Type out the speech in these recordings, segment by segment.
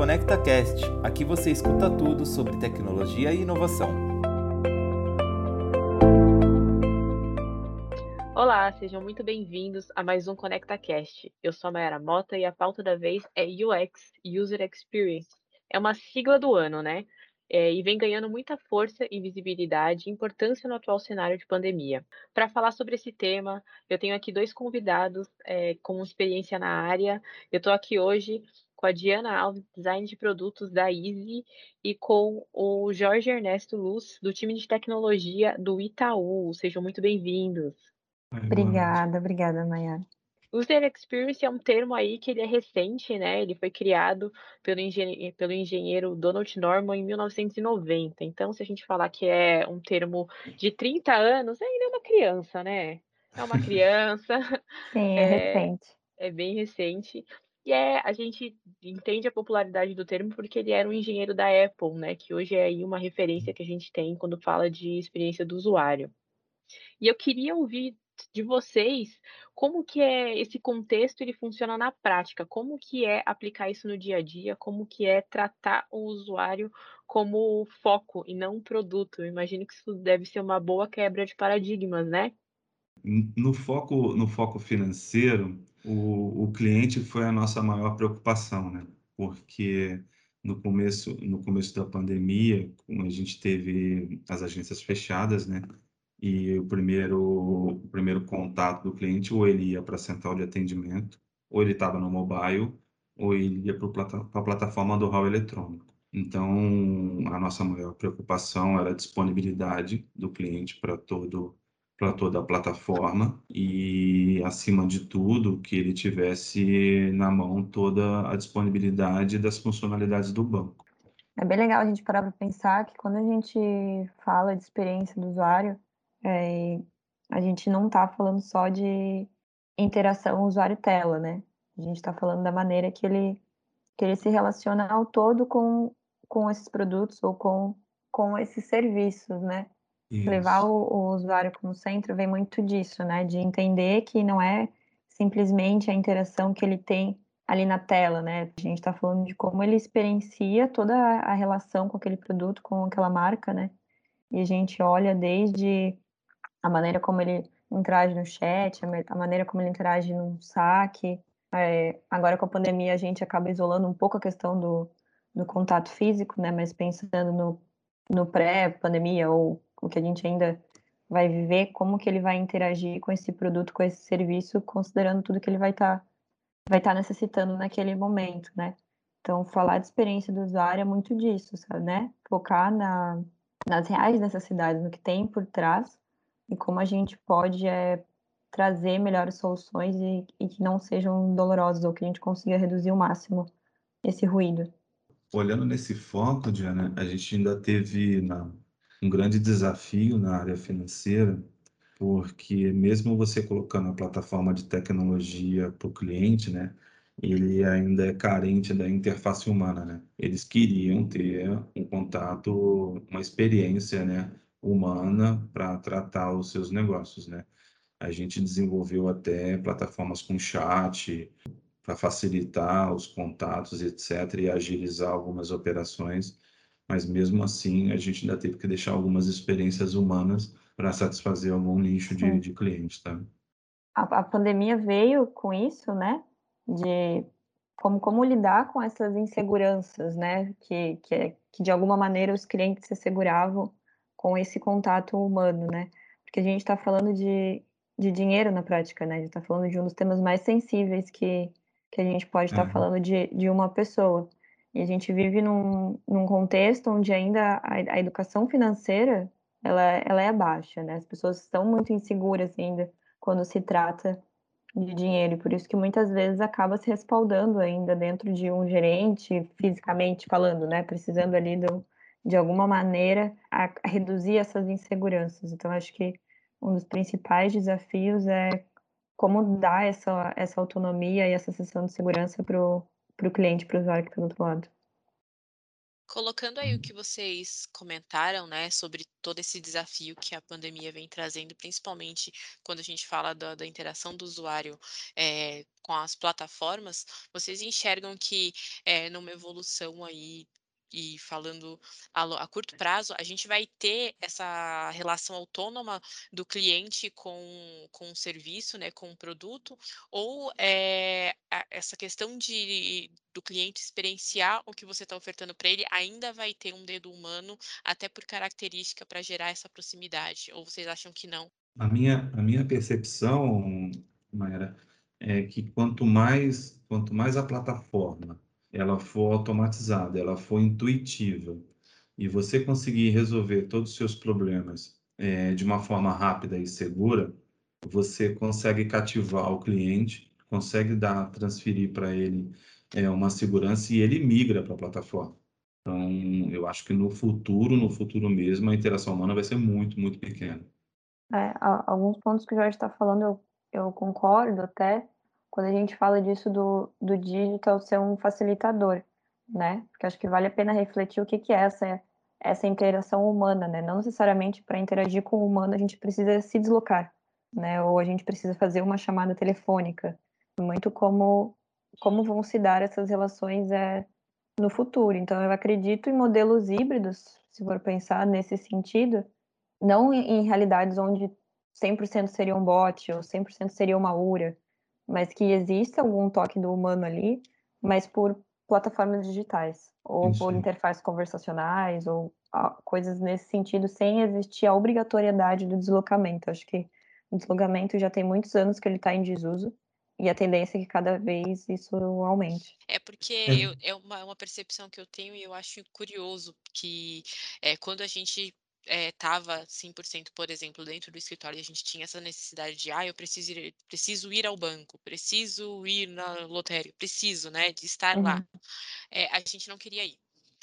ConectaCast. Aqui você escuta tudo sobre tecnologia e inovação. Olá, sejam muito bem-vindos a mais um ConectaCast. Eu sou a Mayara Mota e a pauta da vez é UX, User Experience. É uma sigla do ano, né? É, e vem ganhando muita força e visibilidade e importância no atual cenário de pandemia. Para falar sobre esse tema, eu tenho aqui dois convidados é, com experiência na área. Eu estou aqui hoje com a Diana Alves, design de produtos da Easy, e com o Jorge Ernesto Luz, do time de tecnologia do Itaú. Sejam muito bem-vindos. Obrigada, obrigada, Mayara. User Experience é um termo aí que ele é recente, né? Ele foi criado pelo engenheiro, pelo engenheiro Donald Norman em 1990. Então, se a gente falar que é um termo de 30 anos, ainda é uma criança, né? É uma criança. Sim, é, é recente. É bem recente. E é, a gente entende a popularidade do termo porque ele era um engenheiro da Apple, né? Que hoje é aí uma referência que a gente tem quando fala de experiência do usuário. E eu queria ouvir de vocês como que é esse contexto ele funciona na prática, como que é aplicar isso no dia a dia, como que é tratar o usuário como foco e não produto. Eu imagino que isso deve ser uma boa quebra de paradigmas, né? No foco, no foco financeiro, o, o cliente foi a nossa maior preocupação, né? Porque no começo, no começo da pandemia, a gente teve as agências fechadas, né? E o primeiro, o primeiro contato do cliente, ou ele ia para a central de atendimento, ou ele estava no mobile, ou ele ia para a plataforma do hall eletrônico. Então, a nossa maior preocupação era a disponibilidade do cliente para todo para toda a plataforma e, acima de tudo, que ele tivesse na mão toda a disponibilidade das funcionalidades do banco. É bem legal a gente parar para pensar que quando a gente fala de experiência do usuário, é, a gente não está falando só de interação usuário-tela, né? A gente está falando da maneira que ele, que ele se relaciona ao todo com, com esses produtos ou com, com esses serviços, né? Isso. Levar o, o, usuário como centro vem muito disso, né? De entender que não é simplesmente a interação que ele tem ali na tela, né? A gente está falando de como ele experiencia toda a relação com aquele produto, com aquela marca, né? E a gente olha desde a maneira como ele interage no chat, a maneira como ele interage no saque. É, agora com a pandemia a gente acaba isolando um pouco a questão do, do contato físico, né? Mas pensando no, no pré-pandemia ou o que a gente ainda vai viver, como que ele vai interagir com esse produto, com esse serviço, considerando tudo que ele vai estar tá, vai estar tá necessitando naquele momento, né? Então, falar de experiência do usuário é muito disso, sabe, né? Focar na, nas reais necessidades, no que tem por trás e como a gente pode é, trazer melhores soluções e, e que não sejam dolorosas ou que a gente consiga reduzir ao máximo esse ruído. Olhando nesse foco, Diana, a gente ainda teve na, um grande desafio na área financeira, porque mesmo você colocando a plataforma de tecnologia para o cliente, né, ele ainda é carente da interface humana, né? Eles queriam ter um contato, uma experiência, né, humana para tratar os seus negócios, né? A gente desenvolveu até plataformas com chat para facilitar os contatos, etc, e agilizar algumas operações mas mesmo assim a gente ainda teve que deixar algumas experiências humanas para satisfazer algum nicho de, de clientes, tá? A, a, pandemia veio com isso, né? De como, como lidar com essas inseguranças, né? Que, que, que de alguma maneira os clientes se asseguravam com esse contato humano, né? Porque a gente está falando de, de dinheiro na prática, né? A gente está falando de um dos temas mais sensíveis que, que a gente pode estar tá falando de, de uma pessoa. E a gente vive num, num contexto onde ainda a, a, educação financeira ela, ela é baixa, né? As pessoas estão muito inseguras ainda quando se trata de dinheiro, e por isso que muitas vezes acaba se respaldando ainda dentro de um gerente, fisicamente falando, né? Precisando ali do, de alguma maneira a, a reduzir essas inseguranças. Então, acho que um dos principais desafios é como dar essa, essa autonomia e essa sensação de segurança para o para o cliente, para o usuário que está do outro lado. Colocando aí o que vocês comentaram, né, sobre todo esse desafio que a pandemia vem trazendo, principalmente quando a gente fala da, da interação do usuário é, com as plataformas, vocês enxergam que é, numa evolução aí e falando a, a, curto prazo, a gente vai ter essa relação autônoma do cliente com, com o serviço, né, com o produto, ou é, a, essa questão de do cliente experienciar o que você está ofertando para ele ainda vai ter um dedo humano, até por característica, para gerar essa proximidade? Ou vocês acham que não? A minha, a minha percepção, Mayra, é que quanto mais, quanto mais a plataforma ela for automatizada, ela for intuitiva, e você conseguir resolver todos os seus problemas é, de uma forma rápida e segura, você consegue cativar o cliente, consegue dar, transferir para ele é, uma segurança e ele migra para a plataforma. Então, eu acho que no futuro, no futuro mesmo, a interação humana vai ser muito, muito pequena. É, alguns pontos que o Jorge está falando eu, eu concordo até, quando a gente fala disso do, do digital ser um facilitador, né? Porque acho que vale a pena refletir o que, que é essa, essa interação humana, né? Não necessariamente para interagir com o humano a gente precisa se deslocar, né? Ou a gente precisa fazer uma chamada telefônica. Muito como, como vão se dar essas relações é, no futuro. Então, eu acredito em modelos híbridos, se for pensar nesse sentido, não em realidades onde 100% seria um bot ou 100% seria uma URA, mas que exista algum toque do humano ali, mas por plataformas digitais, ou Isso. por interfaces conversacionais, ou coisas nesse sentido, sem existir a obrigatoriedade do deslocamento. Acho que o deslocamento já tem muitos anos que ele está em desuso, e a tendência é que cada vez isso aumente. É porque é, eu, é uma, uma percepção que eu tenho e eu acho curioso que é, quando a gente estava é, 100%, por exemplo, dentro do escritório e a gente tinha essa necessidade de, ah, eu preciso ir, preciso ir ao banco, preciso ir na lotérica, preciso, né, de estar uhum. lá. É, a gente não queria ir.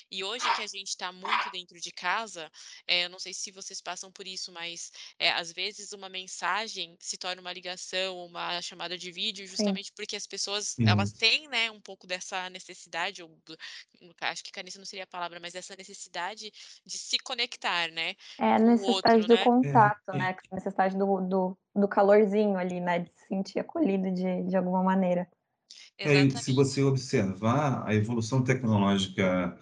E hoje que a gente está muito dentro de casa, é, eu não sei se vocês passam por isso, mas é, às vezes uma mensagem se torna uma ligação, uma chamada de vídeo, justamente Sim. porque as pessoas Sim. elas têm, né, um pouco dessa necessidade, ou acho que carência não seria a palavra, mas essa necessidade de se conectar, né? É a necessidade outro, do né? contato, é. né? A necessidade do, do, do calorzinho ali, né? De se sentir acolhido de, de alguma maneira. É, se você observar a evolução tecnológica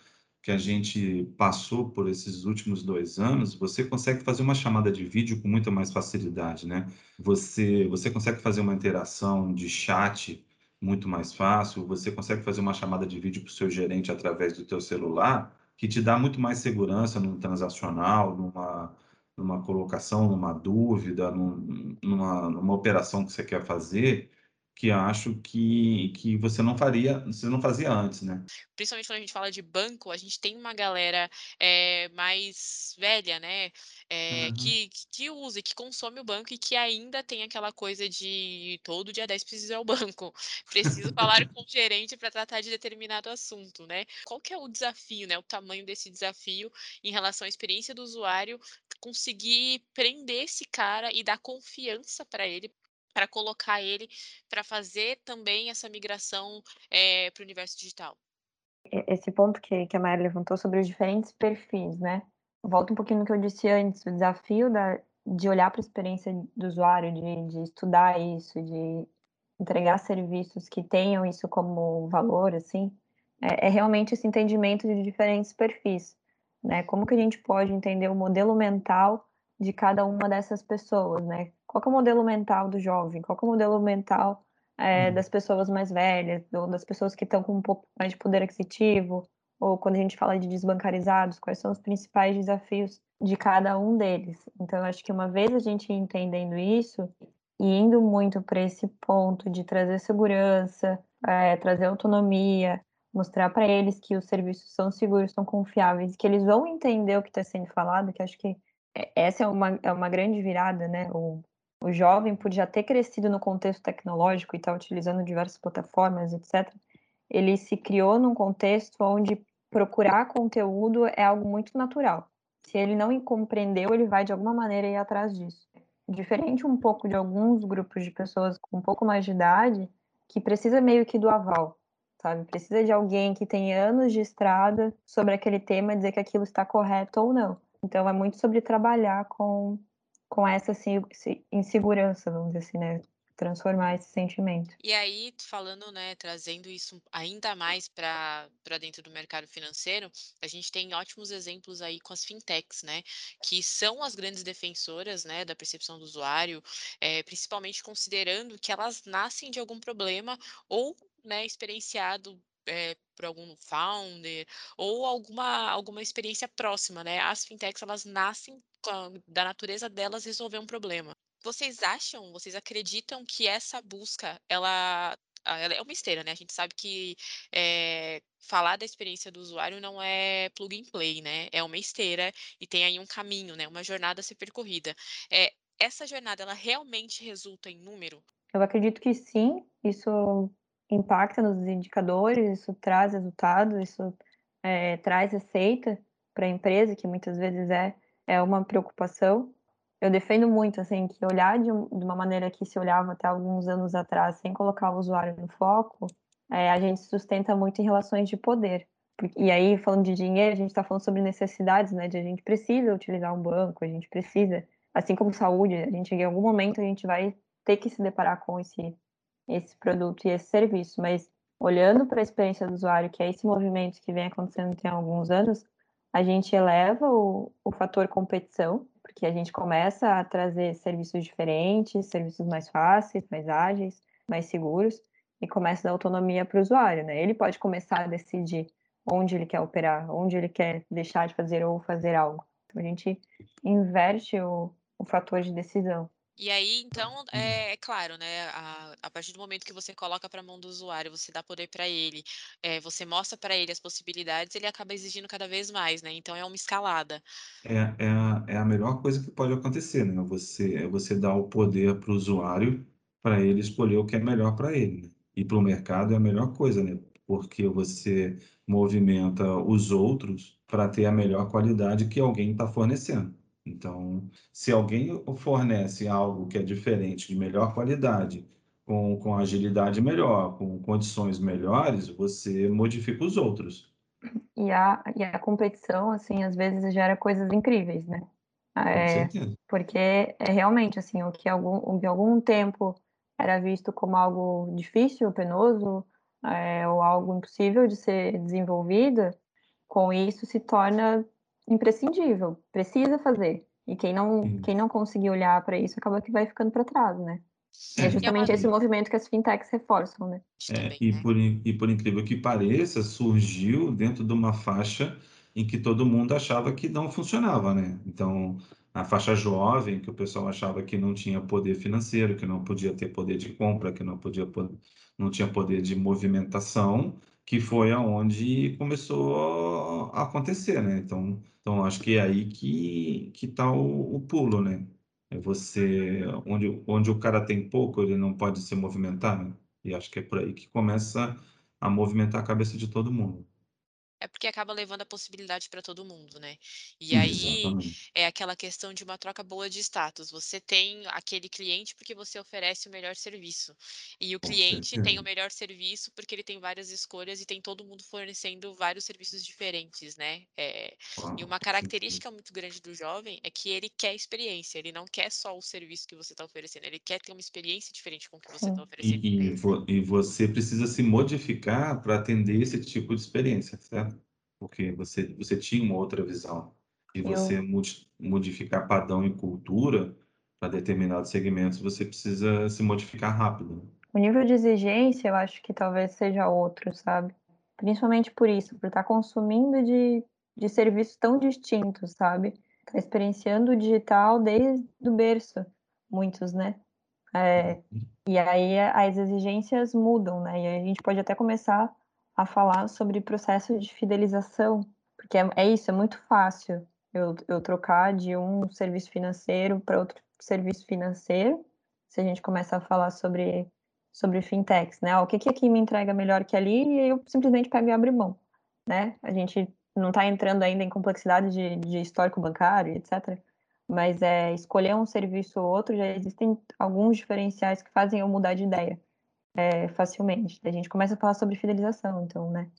que a gente passou por esses últimos dois anos, você consegue fazer uma chamada de vídeo com muita mais facilidade, né? Você, você consegue fazer uma interação de chat muito mais fácil, você consegue fazer uma chamada de vídeo para o seu gerente através do teu celular, que te dá muito mais segurança no transacional, numa, numa colocação, numa dúvida, num, numa, numa operação que você quer fazer, que acho que, que você não faria, você não fazia antes, né? Principalmente quando a gente fala de banco, a gente tem uma galera é, mais velha, né? É, uhum. que, que usa, que consome o banco e que ainda tem aquela coisa de todo dia 10 precisa ir ao banco. Preciso falar com o gerente para tratar de determinado assunto, né? Qual que é o desafio, né? O tamanho desse desafio em relação à experiência do usuário, conseguir prender esse cara e dar confiança para ele para colocar ele para fazer também essa migração é, para o universo digital. Esse ponto que, que a Maia levantou sobre os diferentes perfis, né? Volta um pouquinho no que eu disse antes, o desafio da, de olhar para a experiência do usuário, de, de estudar isso, de entregar serviços que tenham isso como valor, assim, é, é, realmente esse entendimento de diferentes perfis, né? Como que a gente pode entender o modelo mental de cada uma dessas pessoas, né? Qual é o modelo mental do jovem? Qual é o modelo mental é, das pessoas mais velhas, ou das pessoas que estão com um pouco mais de poder aquisitivo, ou quando a gente fala de desbancarizados, quais são os principais desafios de cada um deles? Então, eu acho que uma vez a gente entendendo isso e indo muito para esse ponto de trazer segurança, é, trazer autonomia, mostrar para eles que os serviços são seguros, são confiáveis, que eles vão entender o que está sendo falado, que acho que é, essa é uma, é uma grande virada, né? O, o jovem, por já ter crescido no contexto tecnológico e estar tá utilizando diversas plataformas, etc., ele se criou num contexto onde procurar conteúdo é algo muito natural. Se ele não compreendeu, ele vai de alguma maneira ir atrás disso. Diferente um pouco de alguns grupos de pessoas com um pouco mais de idade, que precisa meio que do aval, sabe? Precisa de alguém que tem anos de estrada sobre aquele tema dizer que aquilo está correto ou não. Então, é muito sobre trabalhar com, com essa insegurança, vamos dizer assim, né? transformar esse sentimento. E aí, falando, né, trazendo isso ainda mais para dentro do mercado financeiro, a gente tem ótimos exemplos aí com as fintechs, né, que são as grandes defensoras, né, da percepção do usuário, é, principalmente considerando que elas nascem de algum problema ou, né, experienciado é, por algum founder ou alguma, alguma experiência próxima, né? As fintechs, elas nascem da natureza delas resolver um problema. Vocês acham, vocês acreditam que essa busca, ela, ela é uma esteira, né? A gente sabe que é, falar da experiência do usuário não é plug and play, né? É uma esteira e tem aí um caminho, né? Uma jornada a ser percorrida. É, essa jornada, ela realmente resulta em número? Eu acredito que sim. Isso impacta nos indicadores, isso traz resultados, isso é, traz receita para a empresa, que muitas vezes é, é uma preocupação eu defendo muito, assim, que olhar de, de, uma maneira que se olhava até alguns anos atrás, sem colocar o usuário no foco, é, a gente sustenta muito em relações de poder. E aí, falando de dinheiro, a gente está falando sobre necessidades, né? De a gente precisa utilizar um banco, a gente precisa, assim como saúde, a gente em algum momento a gente vai ter que se deparar com esse, esse produto e esse serviço. Mas olhando para a experiência do usuário, que é esse movimento que vem acontecendo tem alguns anos, a gente eleva o, o fator competição porque a gente começa a trazer serviços diferentes, serviços mais fáceis, mais ágeis, mais seguros, e começa a dar autonomia para o usuário, né? Ele pode começar a decidir onde ele quer operar, onde ele quer deixar de fazer ou fazer algo. Então, a gente inverte o, o fator de decisão. E aí, então, é, é claro, né? A, a, partir do momento que você coloca para a mão do usuário, você dá poder para ele, é, você mostra para ele as possibilidades, ele acaba exigindo cada vez mais, né? Então é uma escalada. É, é, a, é a melhor coisa que pode acontecer, né? Você, é você dar o poder para o usuário para ele escolher o que é melhor para ele. Né? E para o mercado é a melhor coisa, né? Porque você movimenta os outros para ter a melhor qualidade que alguém está fornecendo. Então, se alguém fornece algo que é diferente, de melhor qualidade, com, com agilidade melhor, com condições melhores, você modifica os outros. E a, e a competição, assim, às vezes gera coisas incríveis, né? É, porque é realmente, assim, o que algum, o que algum tempo era visto como algo difícil, penoso, é, ou algo impossível de ser desenvolvido, com isso se torna imprescindível, precisa fazer. E quem não, quem não conseguir olhar para isso acaba que vai ficando para trás, né? É, é justamente esse movimento que as fintechs reforçam, né? É, e, por, e por incrível que pareça, surgiu dentro de uma faixa em que todo mundo achava que não funcionava, né? Então, a faixa jovem, que o pessoal achava que não tinha poder financeiro, que não podia ter poder de compra, que não podia não tinha poder de movimentação, que foi aonde começou a acontecer, né? Então, então acho que é aí que que está o, o, pulo, né? É você onde onde o cara tem pouco, ele não pode se movimentar, né? E acho que é por aí que começa a movimentar a cabeça de todo mundo é porque acaba levando a possibilidade para todo mundo, né? E aí Exatamente. é aquela questão de uma troca boa de status. Você tem aquele cliente porque você oferece o melhor serviço. E o Com cliente tem o certeza. melhor serviço porque ele tem várias escolhas e tem todo mundo fornecendo vários serviços diferentes, né? É, e uma certeza. característica muito grande do jovem é que ele quer experiência, ele não quer só o serviço que você está oferecendo, ele quer ter uma experiência diferente com o que você está oferecendo E, e, vo- e você precisa se modificar para atender esse tipo de experiência, certo? Porque você, você tinha uma outra visão. E você Eu, modi- modificar padrão e cultura para determinados segmentos, você precisa se modificar rápido. né? o nível de exigência, eu acho que talvez seja outro, sabe? Principalmente por isso, por estar consumindo de, de serviços tão distintos, sabe? Tá experienciando o digital desde o berço, muitos, né? É, e aí as exigências mudam, né? E a gente pode até começar a falar sobre processo de fidelização, porque é, é isso, é muito fácil eu, eu trocar de um serviço financeiro para outro serviço financeiro, se a gente começar a falar sobre, sobre fintechs, né? O que, que aqui me entrega melhor que ali, e eu simplesmente pego e abro mão, né? A gente não está entrando ainda em complexidade de, de histórico bancário, etc. Mas é escolher um serviço ou outro, já existem alguns diferenciais que fazem eu mudar de ideia. É, facilmente. A gente começa a falar sobre fidelização, então, né?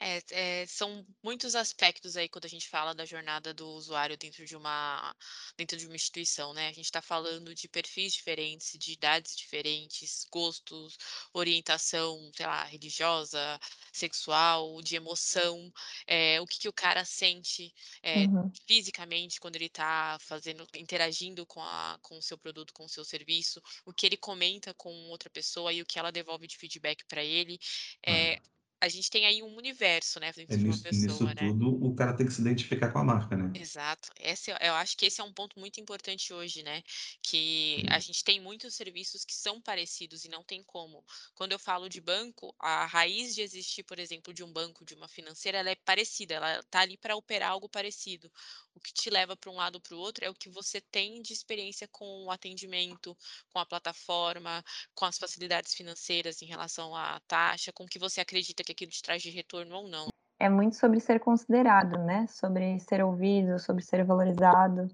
É, é, são muitos aspectos aí quando a gente fala da jornada do usuário dentro de uma dentro de uma instituição, né? A gente está falando de perfis diferentes, de idades diferentes, gostos, orientação, sei lá, religiosa, sexual, de emoção, é, o que, que o cara sente é, Uhum. fisicamente quando ele está fazendo, interagindo com, a, com o seu produto, com o seu serviço, o que ele comenta com outra pessoa e o que ela devolve de feedback para ele. É, Ah, a gente tem aí um universo, né, é dentro de uma nisso, nisso pessoa, né. tudo, o cara tem que se identificar com a marca, né? Exato. Esse é eu acho que esse é um ponto muito importante hoje, né, que a gente tem muitos serviços que são parecidos e não tem como. Quando eu falo de banco, a raiz de existir, por exemplo, de um banco, de uma financeira, ela é parecida, ela tá ali para operar algo parecido. O que te leva para um lado ou para o outro é o que você tem de experiência com o atendimento, com a plataforma, com as facilidades financeiras em relação à taxa, com o que você acredita que aquilo te traz de retorno ou não. É muito sobre ser considerado, né? Sobre ser ouvido, sobre ser valorizado,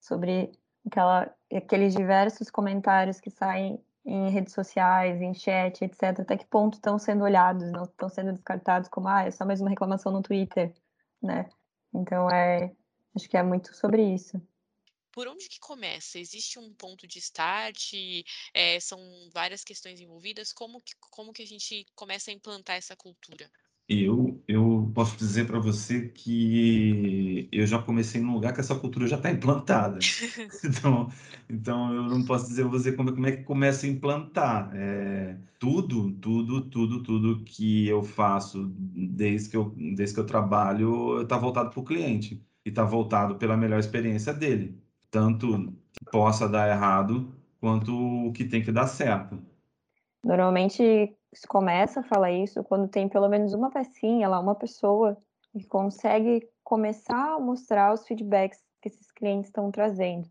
sobre aquela, aqueles diversos comentários que saem em redes sociais, em chat, etc. Até que ponto estão sendo olhados, não estão sendo descartados como, ah, é só mais uma reclamação no Twitter, né? Então, é, acho que é muito sobre isso. Por onde que começa? Existe um ponto de start? Eh, são várias questões envolvidas? Como que como que a gente começa a implantar essa cultura? Eu, eu posso dizer para você que eu já comecei num lugar que essa cultura já está implantada. Então, então eu não posso dizer a você como, como é que começa a implantar. É, tudo, tudo, tudo, tudo que eu faço desde que eu, desde que eu trabalho está voltado para o cliente e está voltado pela melhor experiência dele. Tanto que possa dar errado quanto o que tem que dar certo. Normalmente se começa a falar isso quando tem pelo menos uma pecinha lá, uma pessoa que consegue começar a mostrar os feedbacks que esses clientes estão trazendo,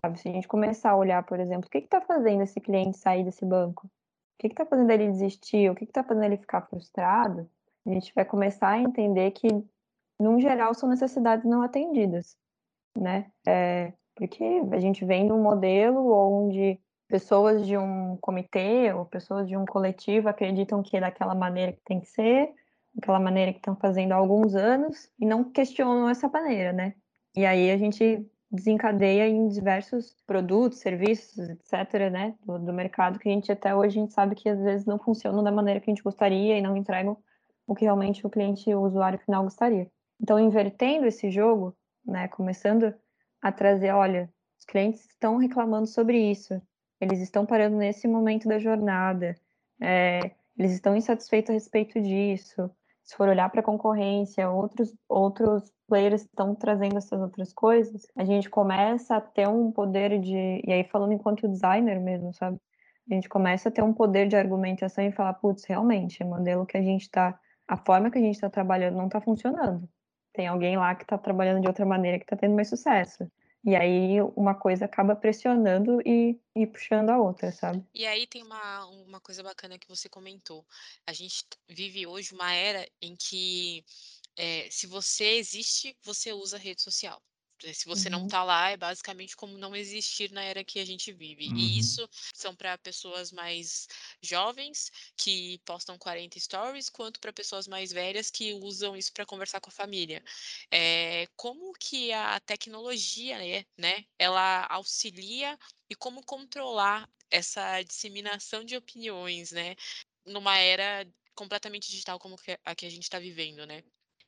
sabe? Se a gente começar a olhar, por exemplo, o que está fazendo esse cliente sair desse banco? O que está fazendo ele desistir? O que está fazendo ele ficar frustrado? A gente vai começar a entender que, no geral, são necessidades não atendidas, né? É, porque a gente vem de um modelo onde pessoas de um comitê ou pessoas de um coletivo acreditam que é daquela maneira que tem que ser, daquela maneira que estão fazendo há alguns anos, e não questionam essa maneira, né? E aí a gente desencadeia em diversos produtos, serviços, etc., né, do, do, mercado que a gente até hoje a gente sabe que às vezes não funcionam da maneira que a gente gostaria e não entregam o que realmente o cliente, o usuário final gostaria. Então, invertendo esse jogo, né, começando a trazer, olha, os clientes estão reclamando sobre isso, eles estão parando nesse momento da jornada, é, eles estão insatisfeitos a respeito disso. Se for olhar para a concorrência, outros, outros players estão trazendo essas outras coisas, a gente começa a ter um poder de. E aí, falando enquanto designer mesmo, sabe? A gente começa a ter um poder de argumentação e falar: putz, realmente, o modelo que a gente está. A forma que a gente está trabalhando não está funcionando. Tem alguém lá que está trabalhando de outra maneira que está tendo mais sucesso. E aí uma coisa acaba pressionando e, e puxando a outra, sabe? E aí tem uma, uma coisa bacana que você comentou. A gente vive hoje uma era em que é, se você existe, você usa rede social. Se você uhum. não está lá, é basicamente como não existir na era que a gente vive. Uhum. E isso são para pessoas mais jovens que postam 40 stories, quanto para pessoas mais velhas que usam isso para conversar com a família. É, como que a tecnologia, né, ela auxilia e como controlar essa disseminação de opiniões, né, numa era completamente digital como a que a gente está vivendo, né?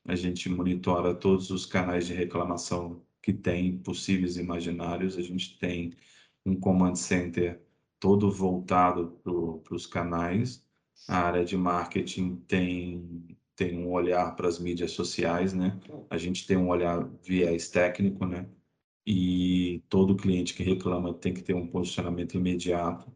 A gente monitora todos os canais de reclamação que tem possíveis imaginários. A gente tem um command center todo voltado para os canais. A área de marketing tem, tem um olhar para as mídias sociais, né? A gente tem um olhar viés técnico, né? E todo cliente que reclama tem que ter um posicionamento imediato.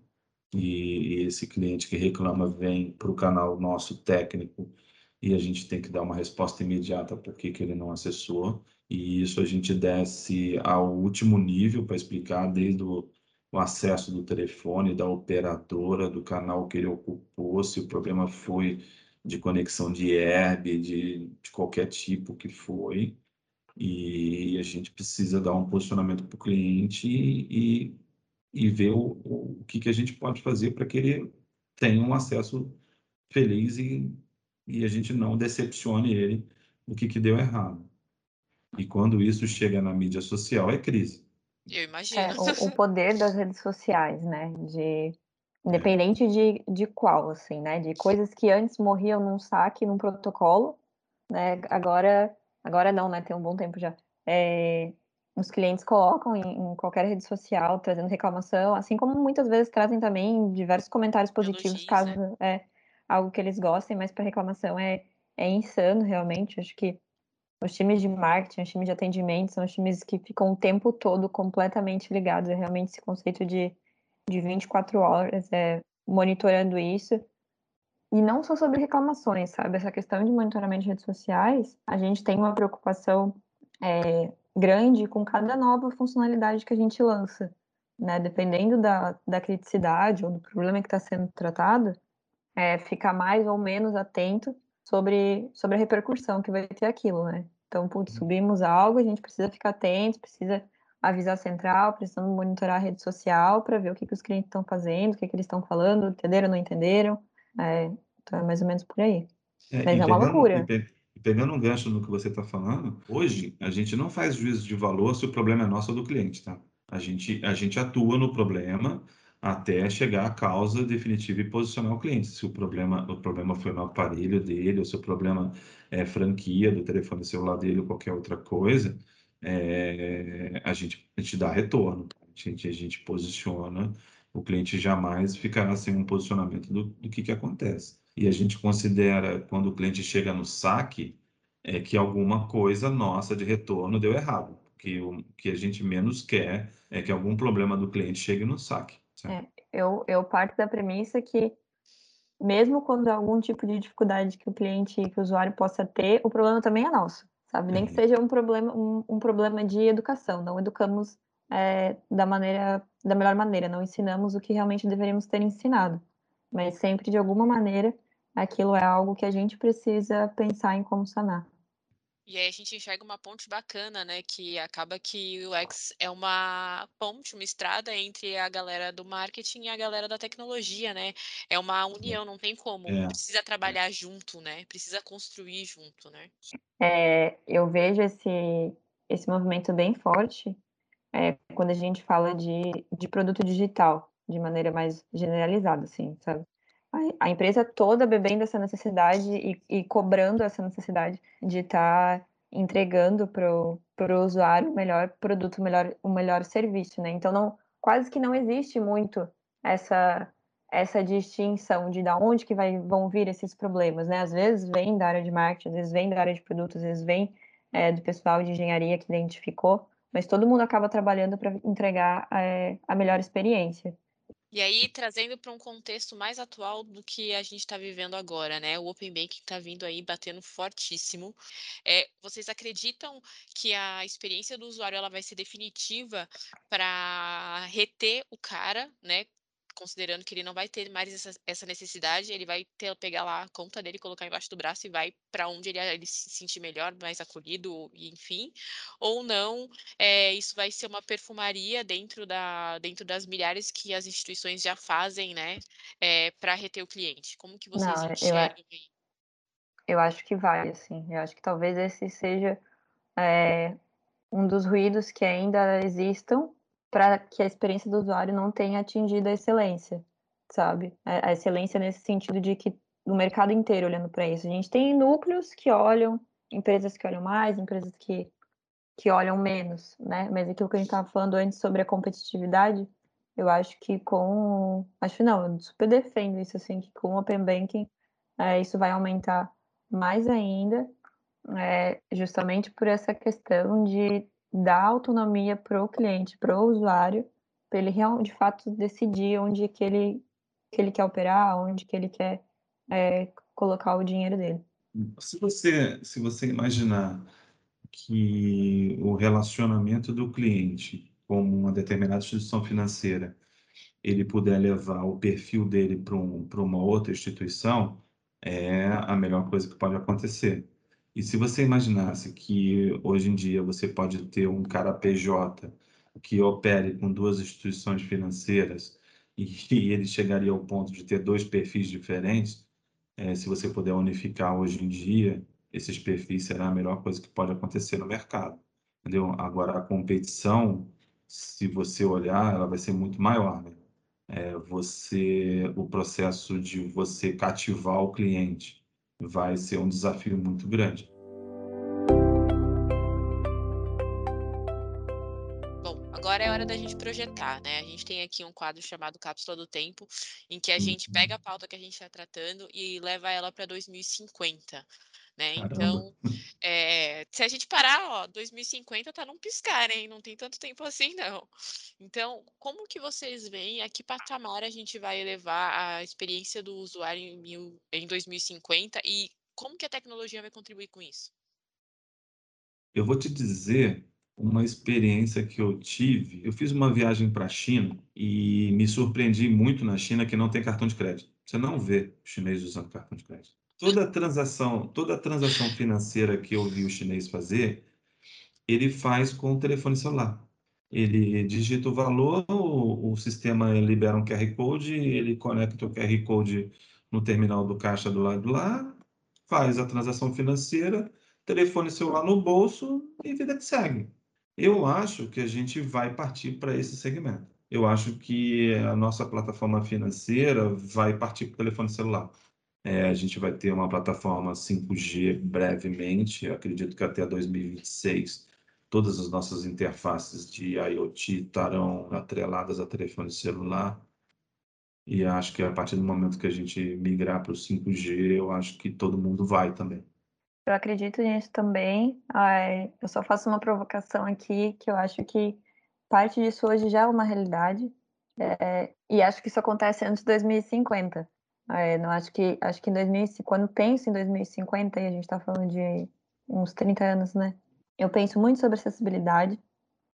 E esse cliente que reclama vem para o canal nosso técnico e a gente tem que dar uma resposta imediata porque que ele não acessou. E isso a gente desce ao último nível para explicar desde o, o acesso do telefone, da operadora, do canal que ele ocupou, se o problema foi de conexão de herb, de, de qualquer tipo que foi. E a gente precisa dar um posicionamento para o cliente e, e ver o, o que, que a gente pode fazer para que ele tenha um acesso feliz e, e a gente não decepcione ele o que, que deu errado. E quando isso chega na mídia social, é crise. Eu imagino. É, o, o poder das redes sociais, né? De, independente de, de qual, assim, né? De coisas que antes morriam num saque, num protocolo, né? Agora, agora não, né? Tem um bom tempo já. É, os clientes colocam em, em, qualquer rede social, trazendo reclamação, assim como muitas vezes trazem também diversos comentários positivos, Elogios, caso né? é algo que eles gostem, mas para reclamação é, é insano, realmente. Acho que os times de marketing, os times de atendimento, são os times que ficam o tempo todo completamente ligados. É realmente esse conceito de, de 24 horas, é, monitorando isso. E não só sobre reclamações, sabe? Essa questão de monitoramento de redes sociais, a gente tem uma preocupação é, grande com cada nova funcionalidade que a gente lança. Né? Dependendo da, da criticidade ou do problema que está sendo tratado, é, ficar mais ou menos atento sobre, sobre a repercussão que vai ter aquilo, né? Então, putz, uhum. subimos algo, a gente precisa ficar atento, precisa avisar a central, precisamos monitorar a rede social para ver o que, que os clientes estão fazendo, o que, que eles estão falando, entenderam ou não entenderam. É, então, é mais ou menos por aí. É, Mas é uma loucura. E pegando um gancho no que você está falando, hoje a gente não faz juízo de valor se o problema é nosso ou do cliente, tá? A gente, a gente atua no problema até chegar à causa definitiva e posicionar o cliente. Se o problema, o problema foi no aparelho dele, ou se o problema é franquia do telefone celular dele ou qualquer outra coisa, é, a, gente, a gente dá retorno. A gente, a gente posiciona, o cliente jamais ficará sem um posicionamento do, do que, que acontece. E a gente considera, quando o cliente chega no saque, é que alguma coisa nossa de retorno deu errado. Que o que a gente menos quer é que algum problema do cliente chegue no saque. É, eu, eu parto da premissa que, mesmo quando há algum tipo de dificuldade que o cliente, que o usuário possa ter, o problema também é nosso, sabe? Nem que uhum. seja um problema, um, um problema de educação, não educamos é, da maneira, da melhor maneira, não ensinamos o que realmente deveríamos ter ensinado, mas sempre de alguma maneira aquilo é algo que a gente precisa pensar em como sanar. E aí a gente enxerga uma ponte bacana, né? Que acaba que o UX é uma ponte, uma estrada entre a galera do marketing e a galera da tecnologia, né? É uma união, não tem como. É. Precisa trabalhar junto, né? Precisa construir junto, né? É, eu vejo esse, esse movimento bem forte é, quando a gente fala de, de produto digital, de maneira mais generalizada, assim, sabe? A empresa toda bebendo essa necessidade e, e cobrando essa necessidade de estar tá entregando para o usuário o melhor produto, o melhor, o melhor serviço, né? Então, não, quase que não existe muito essa essa distinção de da onde que vai, vão vir esses problemas, né? Às vezes vem da área de marketing, às vezes vem da área de produtos, às vezes vem é, do pessoal de engenharia que identificou, mas todo mundo acaba trabalhando para entregar é, a melhor experiência. E aí, trazendo para um contexto mais atual do que a gente está vivendo agora, né? O Open Banking está vindo aí batendo fortíssimo. É, vocês acreditam que a experiência do usuário ela vai ser definitiva para reter o cara, né? Considerando que ele não vai ter mais essa, essa necessidade, ele vai ter, pegar lá a conta dele, colocar embaixo do braço e vai para onde ele, ele, se sentir melhor, mais acolhido, enfim. Ou não, é, isso vai ser uma perfumaria dentro, da, dentro das milhares que as instituições já fazem, né, é, para reter o cliente. Como que vocês não, enxergam eu, eu acho que vai, assim. Eu acho que talvez esse seja é, um dos ruídos que ainda existam para que a experiência do usuário não tenha atingido a excelência, sabe? A, excelência nesse sentido de que no mercado inteiro olhando para isso. A gente tem núcleos que olham, empresas que olham mais, empresas que, que olham menos, né? Mas aquilo que a gente estava falando antes sobre a competitividade, eu acho que com. Acho não, eu super defendo isso, assim, que com o Open Banking é, isso vai aumentar mais ainda, é, justamente por essa questão de dar autonomia para o cliente, para o usuário, para ele de fato decidir onde que ele, que ele quer operar, onde que ele quer é, colocar o dinheiro dele. Se você, se você imaginar que o relacionamento do cliente com uma determinada instituição financeira ele puder levar o perfil dele para um, uma outra instituição, é a melhor coisa que pode acontecer. E se você imaginasse que hoje em dia você pode ter um cara PJ que opere com duas instituições financeiras e, ele chegaria ao ponto de ter dois perfis diferentes, é, se você puder unificar hoje em dia, esses perfis será a melhor coisa que pode acontecer no mercado. Entendeu? Agora, a competição, se você olhar, ela vai ser muito maior. Né? É, você, o processo de você cativar o cliente vai ser um desafio muito grande. agora é hora da gente projetar, né? A gente tem aqui um quadro chamado Cápsula do Tempo, em que a gente pega a pauta que a gente está tratando e leva ela para 2050. Né? Então, é, se a gente parar, ó, 2050 tá num piscar, hein? Não tem tanto tempo assim, não. Então, como que vocês veem a que patamar a gente vai elevar a experiência do usuário em, mil, em 2050 e como que a tecnologia vai contribuir com isso? Eu vou te dizer uma experiência que eu tive. Eu fiz uma viagem para a China e me surpreendi muito na China que não tem cartão de crédito. Você não vê chinês usando cartão de crédito. Toda transação, toda transação financeira que eu vi o chinês fazer, ele faz com o telefone celular. Ele digita o valor, o, o sistema libera um QR Code, ele conecta o QR Code no terminal do caixa do lado lá, faz a transação financeira, telefone celular no bolso e vida que segue. Eu acho que a gente vai partir para esse segmento. Eu acho que a nossa plataforma financeira vai partir para o telefone celular. É, a gente vai ter uma plataforma 5G brevemente, acredito que até 2026 todas as nossas interfaces de IoT estarão atreladas a telefone celular. E acho que a partir do momento que a gente migrar para o 5G, eu acho que todo mundo vai também. Eu acredito nisso também. eu só faço uma provocação aqui, que eu acho que parte disso hoje já é uma realidade. É, e acho que isso acontece antes de 2050. É, não acho que acho que em 2000, quando penso em 2050 e a gente está falando de uns 30 anos, né? Eu penso muito sobre acessibilidade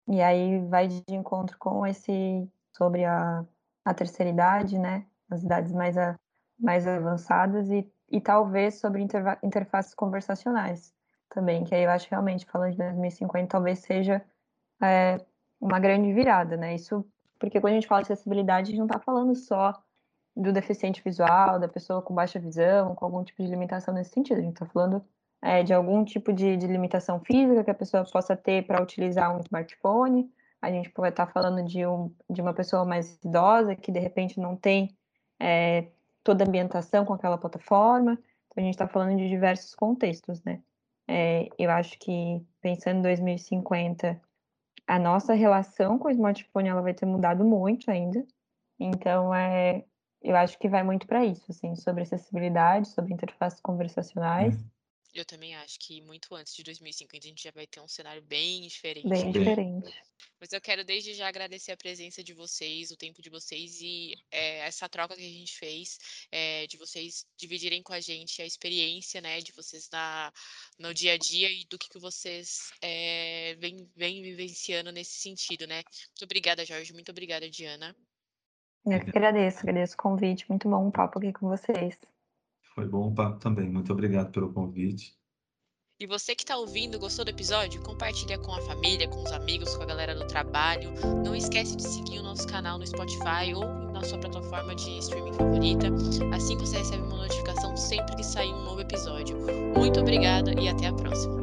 e aí vai de encontro com esse sobre a, a terceira idade, né? As idades mais a, mais avançadas e e talvez sobre interfaces conversacionais também, que aí eu acho realmente, falando de 2050, talvez seja é, uma grande virada, né? Isso porque quando a gente fala de acessibilidade, a gente não está falando só do deficiente visual, da pessoa com baixa visão, com algum tipo de limitação nesse sentido, a gente está falando é, de algum tipo de, de, limitação física que a pessoa possa ter para utilizar um smartphone, a gente pode estar tá falando de, um, de uma pessoa mais idosa que de repente não tem é, toda a ambientação com aquela plataforma. Então, a gente está falando de diversos contextos, né? É, eu acho que, pensando em 2050, a nossa relação com o smartphone ela vai ter mudado muito ainda. Então, é, eu acho que vai muito para isso, assim, sobre acessibilidade, sobre interfaces conversacionais. Uhum. Eu também acho que muito antes de 2050 a gente já vai ter um cenário bem diferente. Bem diferente. Mas eu quero desde já agradecer a presença de vocês, o tempo de vocês e é, essa troca que a gente fez, é, de vocês dividirem com a gente a experiência, né, de vocês na, no dia a dia e do que, que vocês é, vêm, vêm vivenciando nesse sentido, né. Muito obrigada, Jorge. Muito obrigada, Diana. Eu que agradeço, agradeço o convite. Muito bom um papo aqui com vocês. Foi bom o papo também. Muito obrigado pelo convite. E você que está ouvindo, gostou do episódio? Compartilha com a família, com os amigos, com a galera do trabalho. Não esquece de seguir o nosso canal no Spotify ou na sua plataforma de streaming favorita. Assim você recebe uma notificação sempre que sair um novo episódio. Muito obrigada e até a próxima.